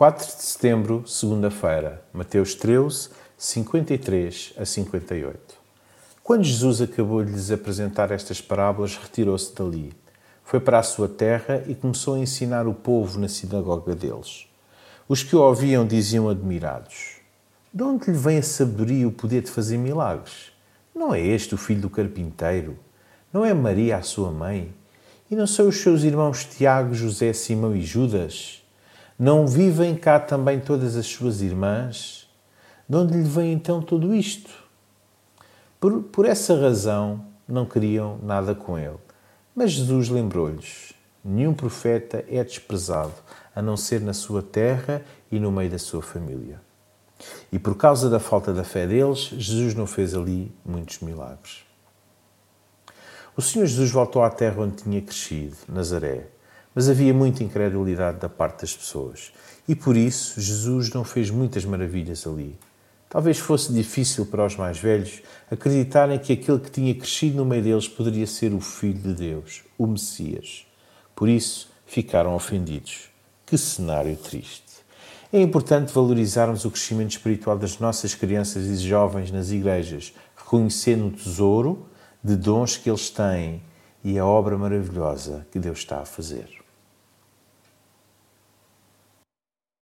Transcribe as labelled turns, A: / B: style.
A: 4 de setembro, segunda-feira, Mateus 13, 53 a 58. Quando Jesus acabou de lhes apresentar estas parábolas, retirou-se dali. Foi para a sua terra e começou a ensinar o povo na sinagoga deles. Os que o ouviam diziam admirados: De onde lhe vem a sabedoria e o poder de fazer milagres? Não é este o filho do carpinteiro? Não é Maria a sua mãe? E não são os seus irmãos Tiago, José, Simão e Judas? Não vivem cá também todas as suas irmãs? De onde lhe vem então tudo isto? Por, por essa razão não queriam nada com ele. Mas Jesus lembrou-lhes: nenhum profeta é desprezado, a não ser na sua terra e no meio da sua família. E por causa da falta da fé deles, Jesus não fez ali muitos milagres. O Senhor Jesus voltou à terra onde tinha crescido, Nazaré mas havia muita incredulidade da parte das pessoas e por isso Jesus não fez muitas maravilhas ali. Talvez fosse difícil para os mais velhos acreditarem que aquele que tinha crescido no meio deles poderia ser o Filho de Deus, o Messias. Por isso ficaram ofendidos. Que cenário triste. É importante valorizarmos o crescimento espiritual das nossas crianças e jovens nas igrejas, reconhecendo o tesouro de dons que eles têm e a obra maravilhosa que Deus está a fazer.